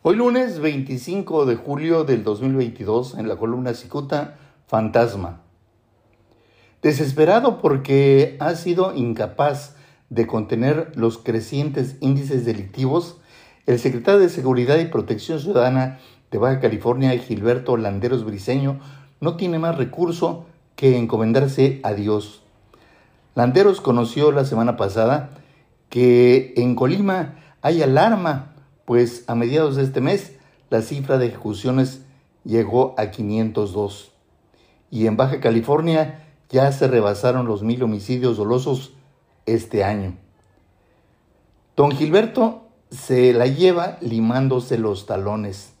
Hoy lunes 25 de julio del 2022 en la columna Cicuta, Fantasma. Desesperado porque ha sido incapaz de contener los crecientes índices delictivos, el secretario de Seguridad y Protección Ciudadana de Baja California, Gilberto Landeros Briceño, no tiene más recurso que encomendarse a Dios. Landeros conoció la semana pasada que en Colima hay alarma pues a mediados de este mes la cifra de ejecuciones llegó a 502 y en Baja California ya se rebasaron los mil homicidios dolosos este año. Don Gilberto se la lleva limándose los talones.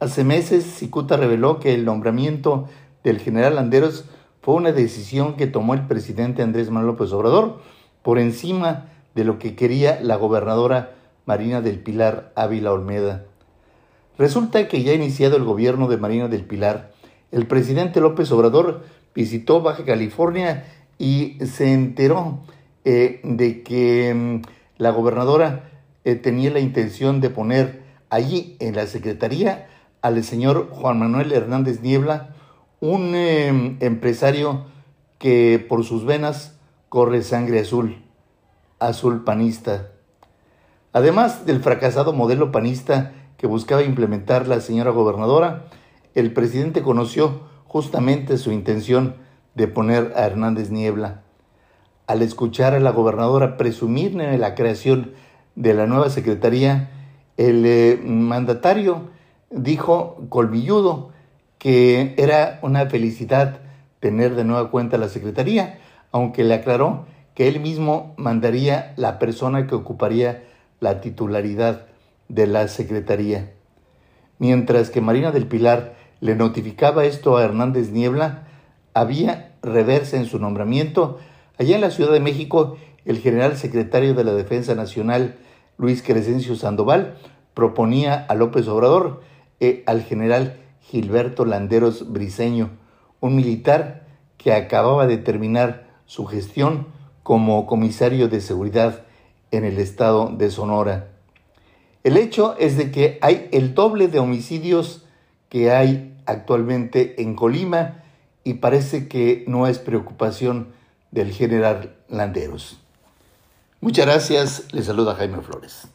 Hace meses Cicuta reveló que el nombramiento del general Anderos fue una decisión que tomó el presidente Andrés Manuel López Obrador por encima de lo que quería la gobernadora Marina del Pilar Ávila Olmeda. Resulta que ya iniciado el gobierno de Marina del Pilar, el presidente López Obrador visitó Baja California y se enteró eh, de que mm, la gobernadora eh, tenía la intención de poner allí en la secretaría al señor Juan Manuel Hernández Niebla, un em, empresario que por sus venas corre sangre azul, azul panista. Además del fracasado modelo panista que buscaba implementar la señora gobernadora, el presidente conoció justamente su intención de poner a Hernández Niebla. Al escuchar a la gobernadora presumir en la creación de la nueva secretaría, el eh, mandatario dijo colmilludo que era una felicidad tener de nueva cuenta la secretaría, aunque le aclaró que él mismo mandaría la persona que ocuparía la titularidad de la Secretaría. Mientras que Marina del Pilar le notificaba esto a Hernández Niebla, había reversa en su nombramiento. Allá en la Ciudad de México, el general secretario de la Defensa Nacional, Luis Crescencio Sandoval, proponía a López Obrador e al general Gilberto Landeros Briceño, un militar que acababa de terminar su gestión como comisario de seguridad en el estado de Sonora. El hecho es de que hay el doble de homicidios que hay actualmente en Colima y parece que no es preocupación del general Landeros. Muchas gracias, le saluda Jaime Flores.